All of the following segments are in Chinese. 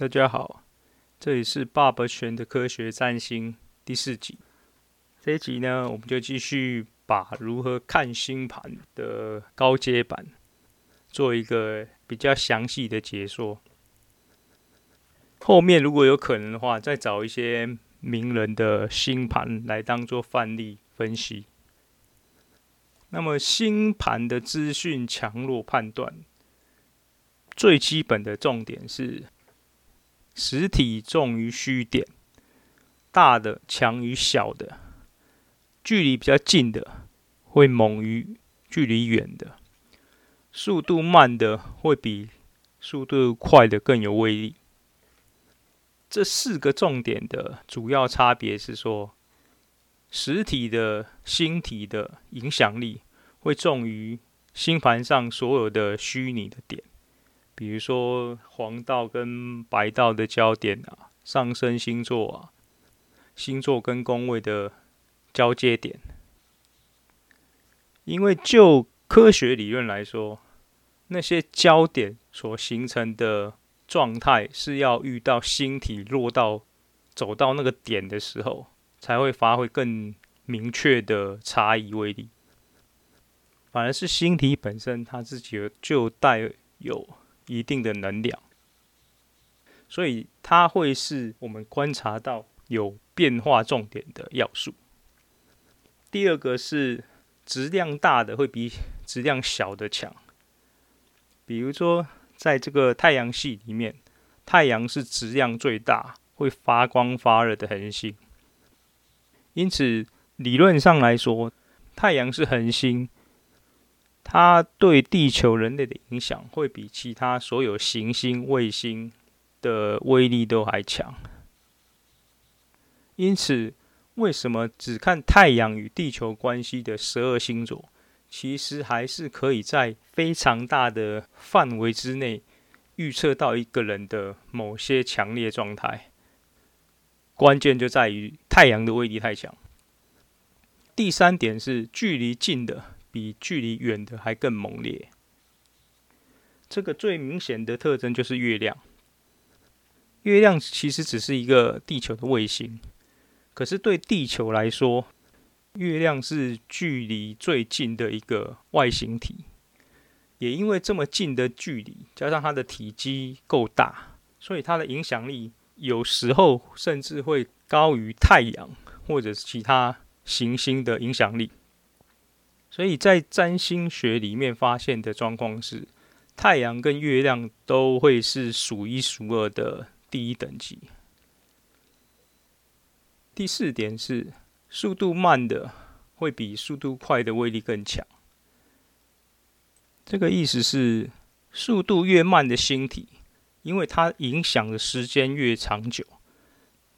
大家好，这里是爸爸选的科学占星第四集。这一集呢，我们就继续把如何看星盘的高阶版做一个比较详细的解说。后面如果有可能的话，再找一些名人的星盘来当做范例分析。那么，星盘的资讯强弱判断，最基本的重点是。实体重于虚点，大的强于小的，距离比较近的会猛于距离远的，速度慢的会比速度快的更有威力。这四个重点的主要差别是说，实体的星体的影响力会重于星盘上所有的虚拟的点。比如说黄道跟白道的交点啊，上升星座啊，星座跟宫位的交接点。因为就科学理论来说，那些交点所形成的状态是要遇到星体落到走到那个点的时候，才会发挥更明确的差异威力。反而是星体本身，它自己就带有。一定的能量，所以它会是我们观察到有变化重点的要素。第二个是质量大的会比质量小的强，比如说在这个太阳系里面，太阳是质量最大、会发光发热的恒星，因此理论上来说，太阳是恒星。它对地球人类的影响会比其他所有行星、卫星的威力都还强。因此，为什么只看太阳与地球关系的十二星座，其实还是可以在非常大的范围之内预测到一个人的某些强烈状态。关键就在于太阳的威力太强。第三点是距离近的。比距离远的还更猛烈。这个最明显的特征就是月亮。月亮其实只是一个地球的卫星，可是对地球来说，月亮是距离最近的一个外星体。也因为这么近的距离，加上它的体积够大，所以它的影响力有时候甚至会高于太阳或者是其他行星的影响力。所以在占星学里面发现的状况是，太阳跟月亮都会是数一数二的第一等级。第四点是，速度慢的会比速度快的威力更强。这个意思是，速度越慢的星体，因为它影响的时间越长久，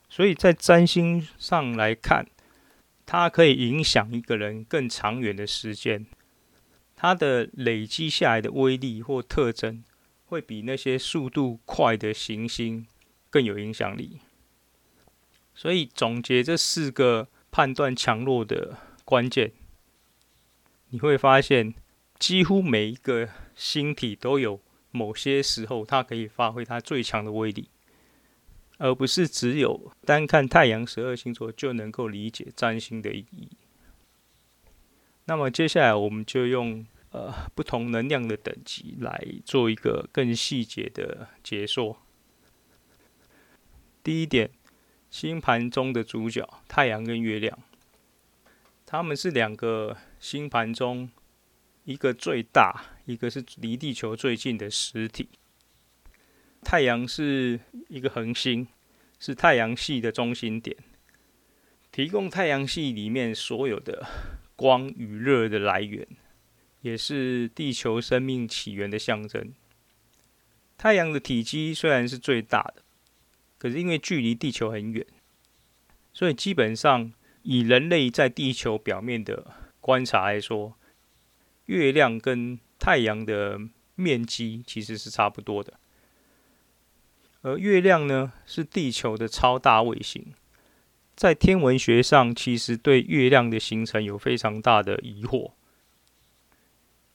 所以在占星上来看。它可以影响一个人更长远的时间，它的累积下来的威力或特征，会比那些速度快的行星更有影响力。所以总结这四个判断强弱的关键，你会发现，几乎每一个星体都有某些时候，它可以发挥它最强的威力。而不是只有单看太阳十二星座就能够理解占星的意义。那么接下来我们就用呃不同能量的等级来做一个更细节的解说。第一点，星盘中的主角太阳跟月亮，他们是两个星盘中一个最大，一个是离地球最近的实体。太阳是一个恒星，是太阳系的中心点，提供太阳系里面所有的光与热的来源，也是地球生命起源的象征。太阳的体积虽然是最大的，可是因为距离地球很远，所以基本上以人类在地球表面的观察来说，月亮跟太阳的面积其实是差不多的。而月亮呢，是地球的超大卫星，在天文学上，其实对月亮的形成有非常大的疑惑，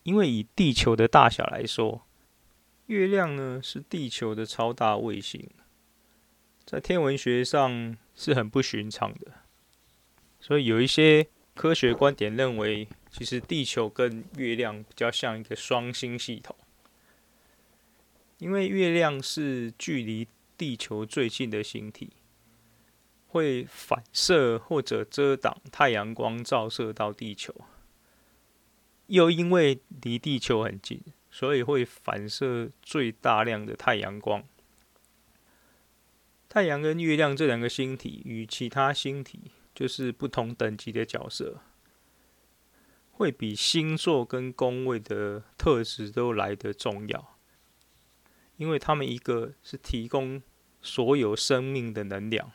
因为以地球的大小来说，月亮呢是地球的超大卫星，在天文学上是很不寻常的。所以有一些科学观点认为，其实地球跟月亮比较像一个双星系统，因为月亮是距离地球最近的星体，会反射或者遮挡太阳光照射到地球。又因为离地球很近，所以会反射最大量的太阳光。太阳跟月亮这两个星体与其他星体就是不同等级的角色，会比星座跟宫位的特质都来得重要，因为他们一个是提供所有生命的能量，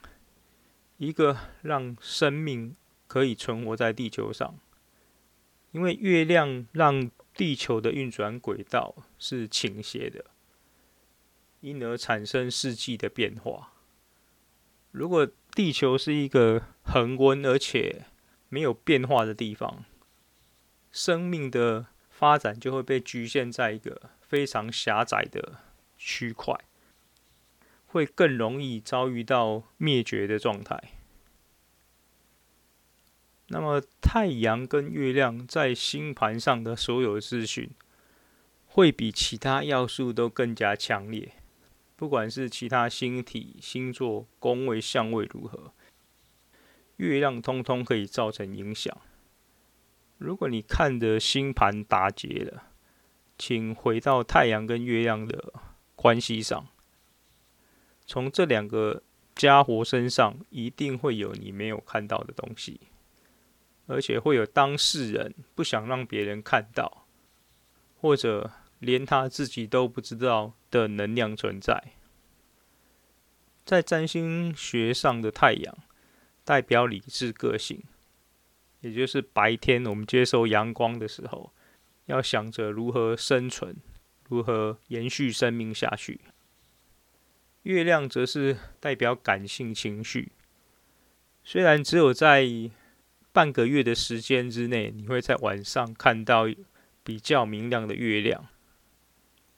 一个让生命可以存活在地球上。因为月亮让地球的运转轨道是倾斜的，因而产生四季的变化。如果地球是一个恒温而且没有变化的地方，生命的发展就会被局限在一个非常狭窄的区块，会更容易遭遇到灭绝的状态。那么，太阳跟月亮在星盘上的所有资讯，会比其他要素都更加强烈。不管是其他星体、星座、宫位、相位如何，月亮通通可以造成影响。如果你看的星盘打结了，请回到太阳跟月亮的关系上，从这两个家伙身上，一定会有你没有看到的东西。而且会有当事人不想让别人看到，或者连他自己都不知道的能量存在。在占星学上的太阳代表理智个性，也就是白天我们接受阳光的时候，要想着如何生存，如何延续生命下去。月亮则是代表感性情绪，虽然只有在半个月的时间之内，你会在晚上看到比较明亮的月亮，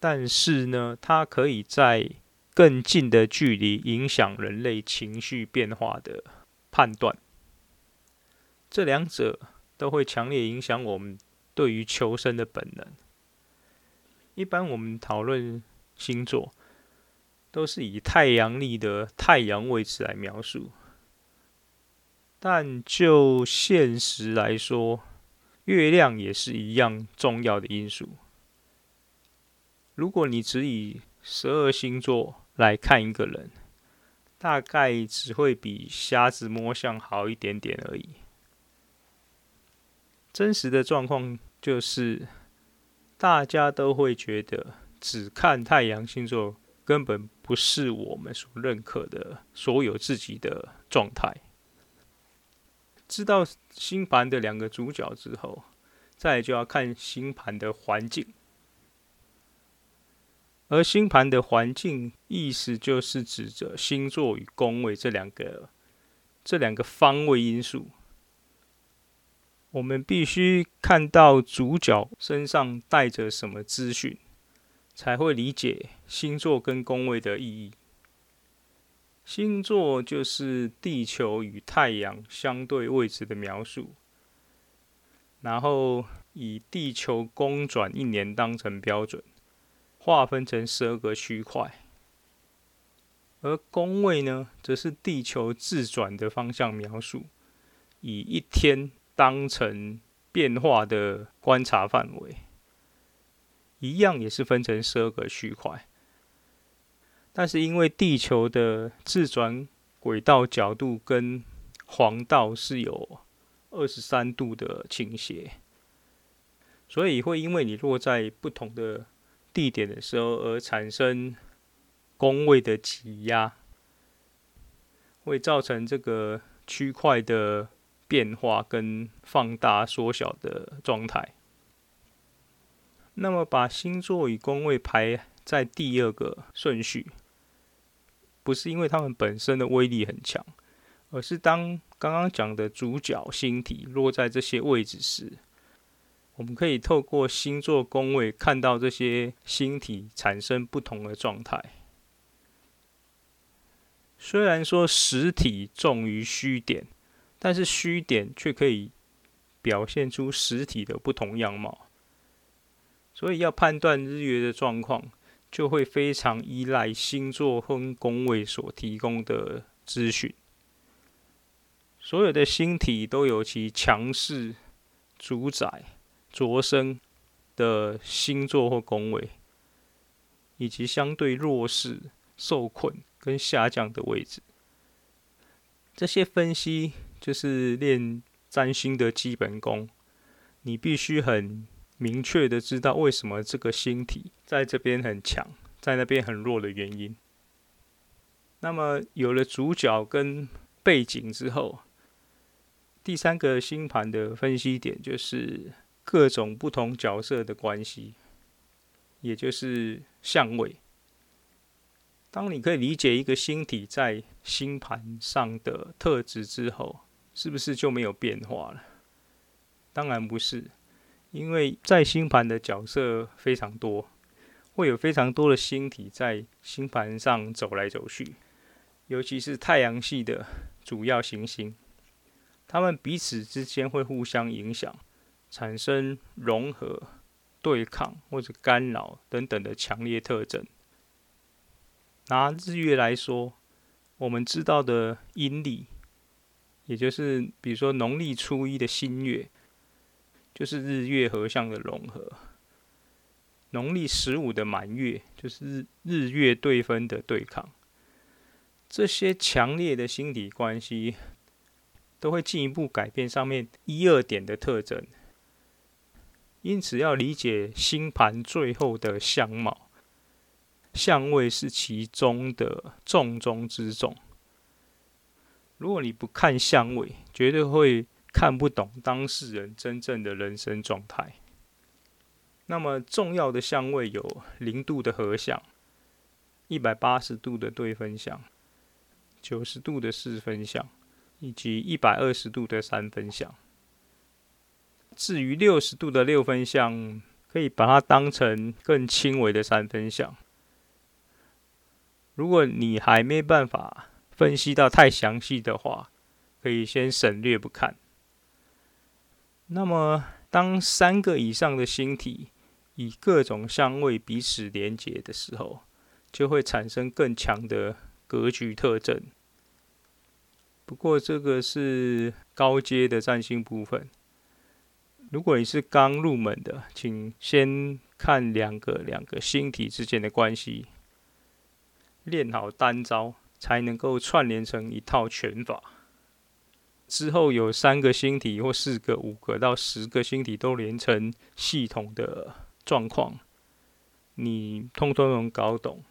但是呢，它可以在更近的距离影响人类情绪变化的判断。这两者都会强烈影响我们对于求生的本能。一般我们讨论星座，都是以太阳历的太阳位置来描述。但就现实来说，月亮也是一样重要的因素。如果你只以十二星座来看一个人，大概只会比瞎子摸象好一点点而已。真实的状况就是，大家都会觉得，只看太阳星座根本不是我们所认可的所有自己的状态。知道星盘的两个主角之后，再就要看星盘的环境。而星盘的环境意思就是指着星座与宫位这两个这两个方位因素。我们必须看到主角身上带着什么资讯，才会理解星座跟宫位的意义。星座就是地球与太阳相对位置的描述，然后以地球公转一年当成标准，划分成十二个区块。而宫位呢，则是地球自转的方向描述，以一天当成变化的观察范围，一样也是分成十二个区块。但是因为地球的自转轨道角度跟黄道是有二十三度的倾斜，所以会因为你落在不同的地点的时候而产生宫位的挤压，会造成这个区块的变化跟放大缩小的状态。那么把星座与宫位排在第二个顺序。不是因为他们本身的威力很强，而是当刚刚讲的主角星体落在这些位置时，我们可以透过星座宫位看到这些星体产生不同的状态。虽然说实体重于虚点，但是虚点却可以表现出实体的不同样貌。所以要判断日月的状况，就会非常依赖星座和宫位所提供的资讯。所有的星体都有其强势、主宰、着生的星座或宫位，以及相对弱势、受困。跟下降的位置，这些分析就是练占星的基本功。你必须很明确的知道为什么这个星体在这边很强，在那边很弱的原因。那么有了主角跟背景之后，第三个星盘的分析点就是各种不同角色的关系，也就是相位。当你可以理解一个星体在星盘上的特质之后，是不是就没有变化了？当然不是，因为在星盘的角色非常多，会有非常多的星体在星盘上走来走去，尤其是太阳系的主要行星，它们彼此之间会互相影响，产生融合、对抗或者干扰等等的强烈特征。拿日月来说，我们知道的阴历，也就是比如说农历初一的新月，就是日月合相的融合；农历十五的满月，就是日日月对分的对抗。这些强烈的星体关系，都会进一步改变上面一二点的特征。因此，要理解星盘最后的相貌。相位是其中的重中之重。如果你不看相位，绝对会看不懂当事人真正的人生状态。那么重要的相位有零度的合相、一百八十度的对分相、九十度的四分相，以及一百二十度的三分相。至于六十度的六分相，可以把它当成更轻微的三分相。如果你还没办法分析到太详细的话，可以先省略不看。那么，当三个以上的星体以各种相位彼此连接的时候，就会产生更强的格局特征。不过，这个是高阶的占星部分。如果你是刚入门的，请先看两个两个星体之间的关系。练好单招，才能够串联成一套拳法。之后有三个星体或四个、五个到十个星体都连成系统的状况，你通通能搞懂，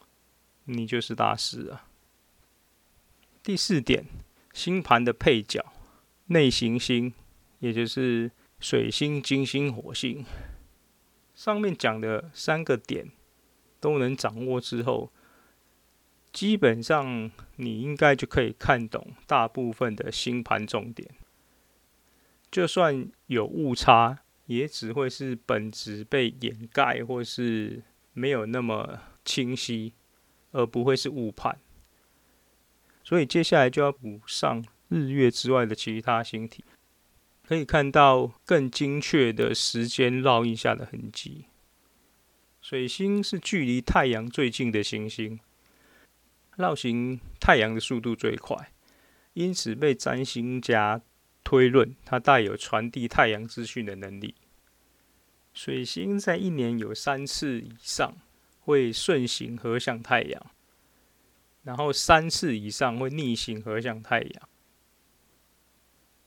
你就是大师了。第四点，星盘的配角，内行星，也就是水星、金星、火星，上面讲的三个点都能掌握之后。基本上，你应该就可以看懂大部分的星盘重点。就算有误差，也只会是本质被掩盖，或是没有那么清晰，而不会是误判。所以接下来就要补上日月之外的其他星体，可以看到更精确的时间烙印下的痕迹。水星是距离太阳最近的行星。绕行太阳的速度最快，因此被占星家推论，它带有传递太阳资讯的能力。水星在一年有三次以上会顺行合向太阳，然后三次以上会逆行合向太阳。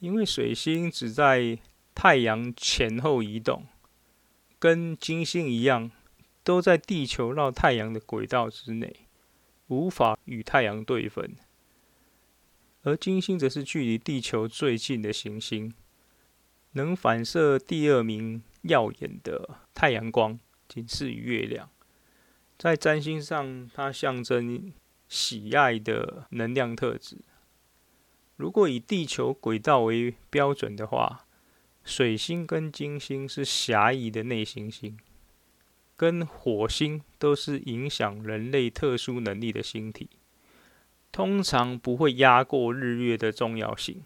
因为水星只在太阳前后移动，跟金星一样，都在地球绕太阳的轨道之内。无法与太阳对分，而金星则是距离地球最近的行星，能反射第二名耀眼的太阳光，仅次于月亮。在占星上，它象征喜爱的能量特质。如果以地球轨道为标准的话，水星跟金星是狭义的内行星。跟火星都是影响人类特殊能力的星体，通常不会压过日月的重要性。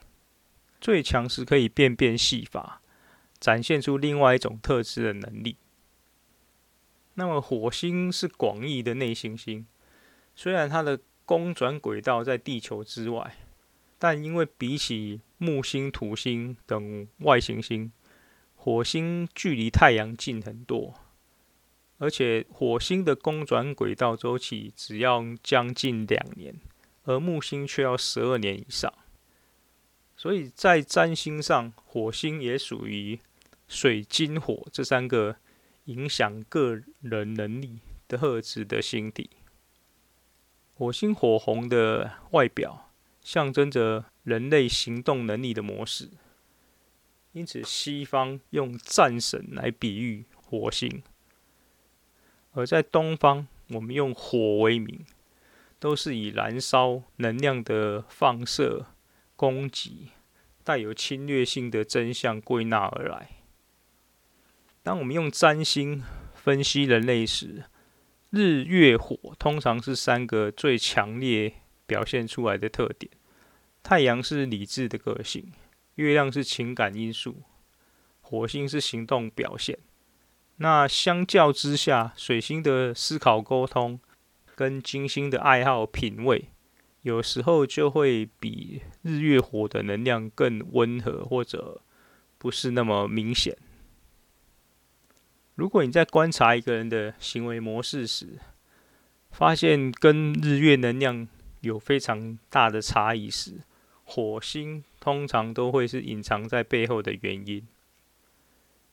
最强是可以变变戏法，展现出另外一种特质的能力。那么火星是广义的内行星，虽然它的公转轨道在地球之外，但因为比起木星、土星等外行星，火星距离太阳近很多。而且火星的公转轨道周期只要将近两年，而木星却要十二年以上。所以在占星上，火星也属于水、金、火这三个影响个人能力的特质的星体。火星火红的外表，象征着人类行动能力的模式。因此，西方用战神来比喻火星。而在东方，我们用火为名，都是以燃烧能量的放射、攻击、带有侵略性的真相归纳而来。当我们用占星分析人类时，日、月、火通常是三个最强烈表现出来的特点。太阳是理智的个性，月亮是情感因素，火星是行动表现。那相较之下，水星的思考沟通跟金星的爱好品味，有时候就会比日月火的能量更温和，或者不是那么明显。如果你在观察一个人的行为模式时，发现跟日月能量有非常大的差异时，火星通常都会是隐藏在背后的原因，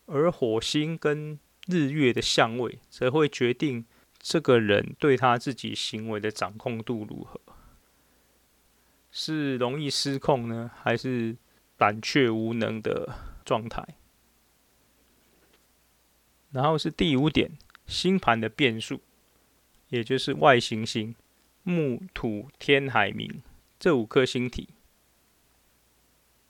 而火星跟日月的相位，则会决定这个人对他自己行为的掌控度如何，是容易失控呢，还是胆怯无能的状态？然后是第五点，星盘的变数，也就是外行星木、土、天、海、冥这五颗星体。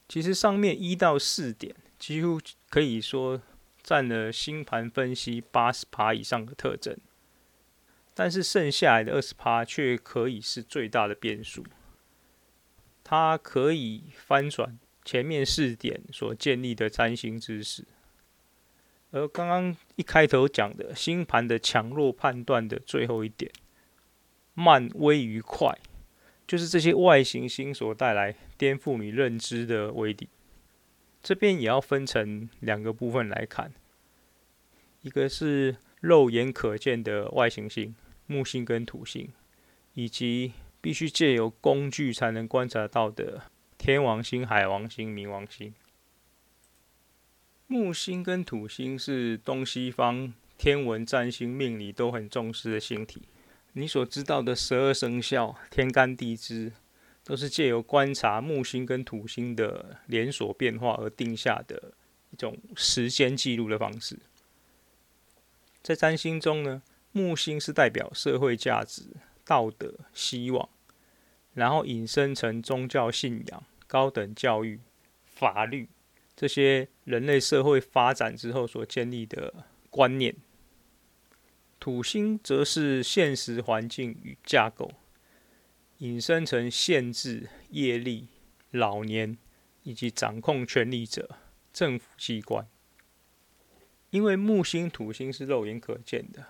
其实上面一到四点，几乎可以说。占了星盘分析八十趴以上的特征，但是剩下来的二十趴却可以是最大的变数。它可以翻转前面四点所建立的占星知识。而刚刚一开头讲的星盘的强弱判断的最后一点，慢微于快，就是这些外行星所带来颠覆你认知的威力。这边也要分成两个部分来看，一个是肉眼可见的外行星木星跟土星，以及必须借由工具才能观察到的天王星、海王星、冥王星。木星跟土星是东西方天文、占星、命理都很重视的星体。你所知道的十二生肖、天干地支。都是借由观察木星跟土星的连锁变化而定下的一种时间记录的方式。在占星中呢，木星是代表社会价值、道德、希望，然后引申成宗教信仰、高等教育、法律这些人类社会发展之后所建立的观念。土星则是现实环境与架构。引申成限制、业力、老年以及掌控权力者、政府机关。因为木星、土星是肉眼可见的，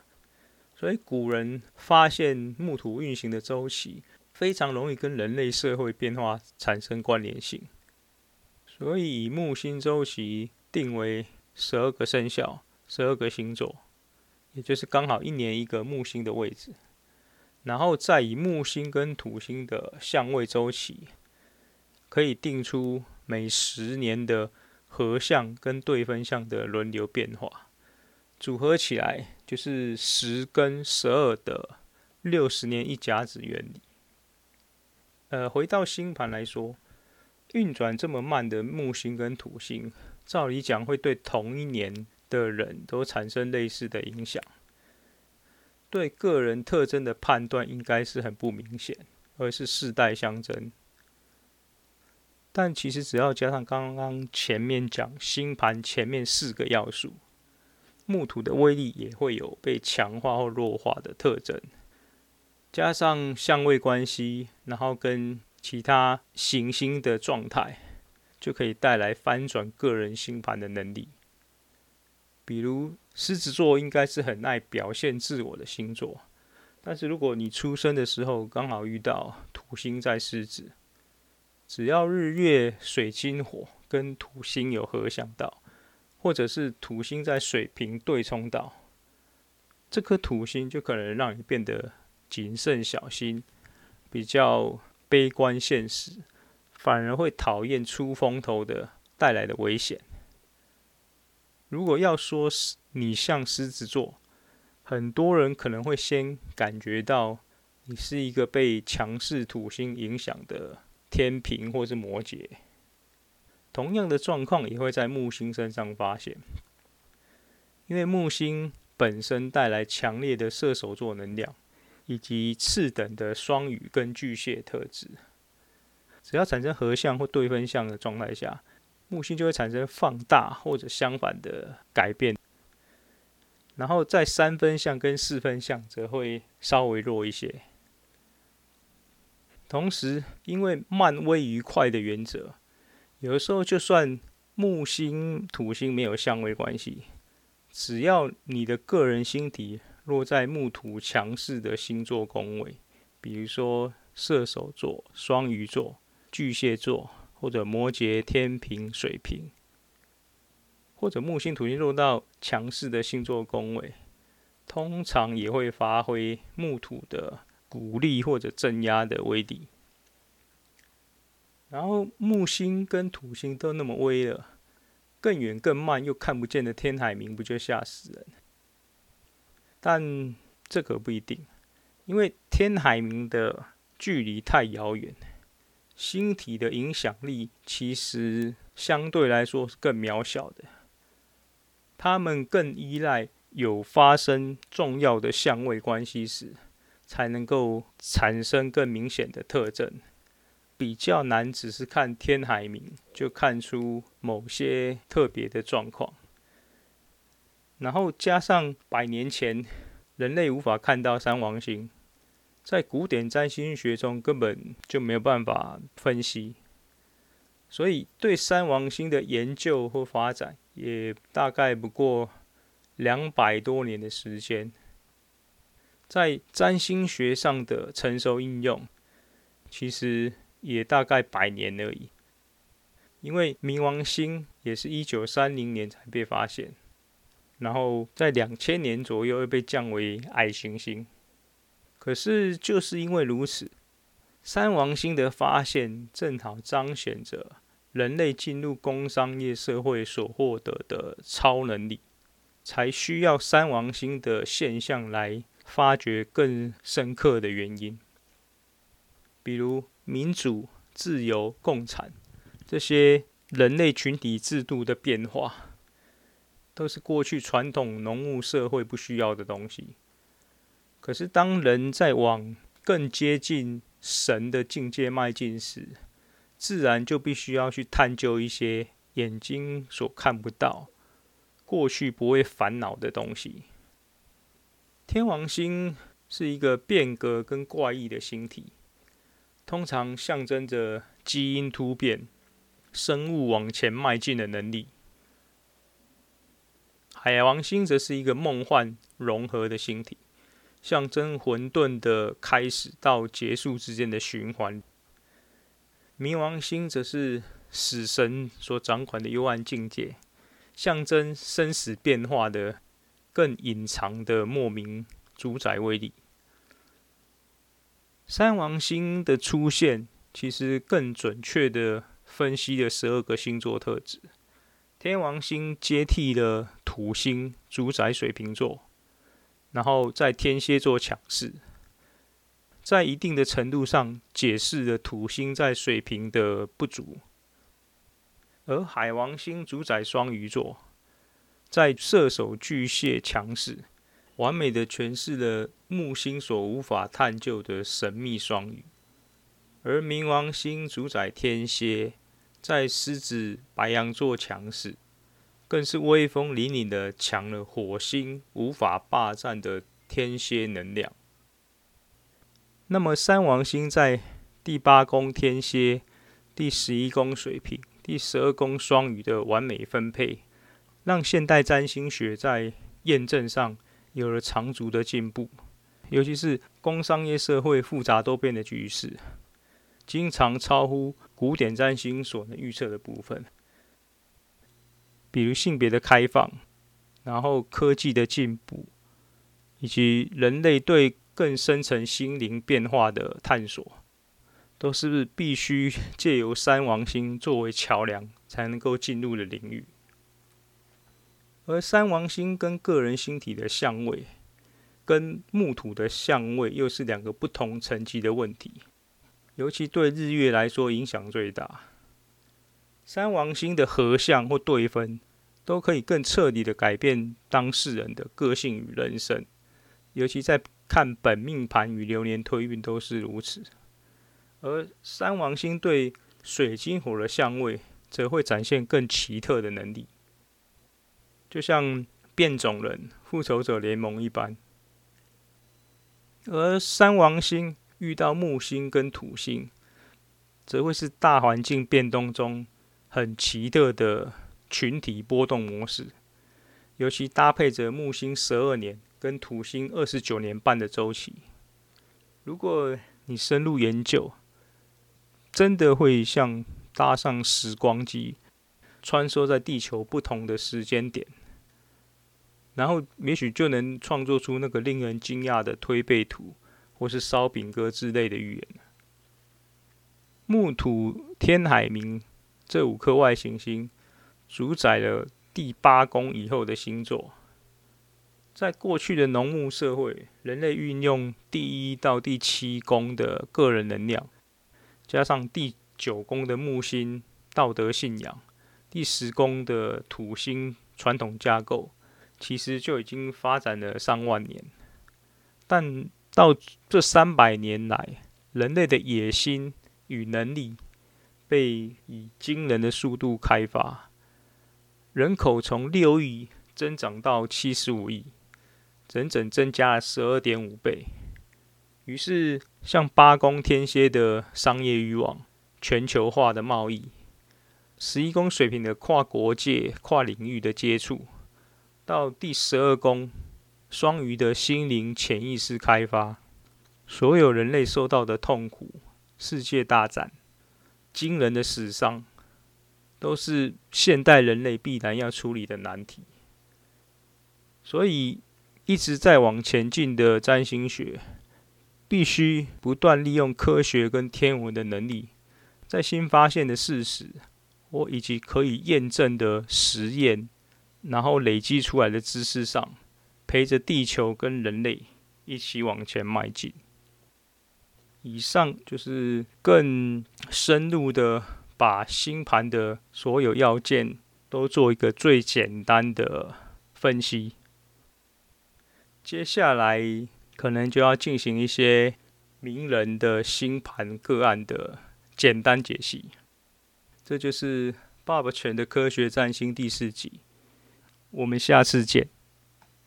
所以古人发现木土运行的周期非常容易跟人类社会变化产生关联性，所以以木星周期定为十二个生肖、十二个星座，也就是刚好一年一个木星的位置。然后再以木星跟土星的相位周期，可以定出每十年的合相跟对分相的轮流变化，组合起来就是十跟十二的六十年一甲子原理。呃，回到星盘来说，运转这么慢的木星跟土星，照理讲会对同一年的人都产生类似的影响。对个人特征的判断应该是很不明显，而是世代相争。但其实只要加上刚刚前面讲星盘前面四个要素，木土的威力也会有被强化或弱化的特征。加上相位关系，然后跟其他行星的状态，就可以带来翻转个人星盘的能力。比如狮子座应该是很爱表现自我的星座，但是如果你出生的时候刚好遇到土星在狮子，只要日月水金火跟土星有合相到，或者是土星在水瓶对冲到，这颗土星就可能让你变得谨慎小心，比较悲观现实，反而会讨厌出风头的带来的危险。如果要说是你像狮子座，很多人可能会先感觉到你是一个被强势土星影响的天平或是摩羯。同样的状况也会在木星身上发现，因为木星本身带来强烈的射手座能量，以及次等的双鱼跟巨蟹特质。只要产生合相或对分相的状态下，木星就会产生放大或者相反的改变，然后在三分相跟四分相则会稍微弱一些。同时，因为慢位于快的原则，有的时候就算木星、土星没有相位关系，只要你的个人星体落在木土强势的星座宫位，比如说射手座、双鱼座、巨蟹座。或者摩羯、天平、水瓶，或者木星、土星落到强势的星座宫位，通常也会发挥木土的鼓励或者镇压的威力。然后木星跟土星都那么威了，更远、更慢又看不见的天海冥，不就吓死人？但这可不一定，因为天海冥的距离太遥远。星体的影响力其实相对来说是更渺小的，他们更依赖有发生重要的相位关系时，才能够产生更明显的特征，比较难只是看天海明就看出某些特别的状况。然后加上百年前人类无法看到三王星。在古典占星学中根本就没有办法分析，所以对三王星的研究或发展也大概不过两百多年的时间。在占星学上的成熟应用，其实也大概百年而已。因为冥王星也是一九三零年才被发现，然后在两千年左右又被降为矮行星。可是，就是因为如此，三王星的发现正好彰显着人类进入工商业社会所获得的超能力，才需要三王星的现象来发掘更深刻的原因。比如民主、自由、共产这些人类群体制度的变化，都是过去传统农务社会不需要的东西。可是，当人在往更接近神的境界迈进时，自然就必须要去探究一些眼睛所看不到、过去不会烦恼的东西。天王星是一个变革跟怪异的星体，通常象征着基因突变、生物往前迈进的能力。海王星则是一个梦幻融合的星体。象征混沌的开始到结束之间的循环。冥王星则是死神所掌管的幽暗境界，象征生死变化的更隐藏的莫名主宰威力。三王星的出现，其实更准确地分析了十二个星座特质。天王星接替了土星，主宰水瓶座。然后在天蝎座强势，在一定的程度上解释了土星在水瓶的不足，而海王星主宰双鱼座，在射手巨蟹强势，完美的诠释了木星所无法探究的神秘双鱼，而冥王星主宰天蝎，在狮子白羊座强势。更是威风凛凛的抢了火星无法霸占的天蝎能量。那么三王星在第八宫天蝎、第十一宫水瓶、第十二宫双鱼的完美分配，让现代占星学在验证上有了长足的进步。尤其是工商业社会复杂多变的局势，经常超乎古典占星所能预测的部分，比如性别的开放，然后科技的进步，以及人类对更深层心灵变化的探索。都是必须借由三王星作为桥梁才能够进入的领域，而三王星跟个人星体的相位，跟木土的相位又是两个不同层级的问题，尤其对日月来说影响最大。三王星的合相或对分，都可以更彻底的改变当事人的个性与人生，尤其在看本命盘与流年推运都是如此。而三王星对水金火的相位，则会展现更奇特的能力，就像变种人、复仇者联盟一般。而三王星遇到木星跟土星，则会是大环境变动中很奇特的群体波动模式，尤其搭配着木星十二年跟土星二十九年半的周期。如果你深入研究，真的会像搭上时光机，穿梭在地球不同的时间点，然后也许就能创作出那个令人惊讶的推背图，或是烧饼歌之类的预言。木土天海冥这五颗外行星，主宰了第八宫以后的星座。在过去的农牧社会，人类运用第一到第七宫的个人能量。加上第九宫的木星道德信仰，第十宫的土星传统架构，其实就已经发展了上万年。但到这三百年来，人类的野心与能力被以惊人的速度开发，人口从六亿增长到七十五亿，整整增加了十二点五倍。于是，像八宫天蝎的商业欲望、全球化的贸易，十一宫水平的跨国界、跨领域的接触，到第十二宫双鱼的心灵潜意识开发，所有人类受到的痛苦、世界大战、惊人的死伤，都是现代人类必然要处理的难题。所以，一直在往前进的占星学。必须不断利用科学跟天文的能力，在新发现的事实或以及可以验证的实验，然后累积出来的知识上，陪着地球跟人类一起往前迈进。以上就是更深入的把星盘的所有要件都做一个最简单的分析。接下来。可能就要进行一些名人的星盘个案的简单解析。这就是爸爸全的科学占星第四集，我们下次见。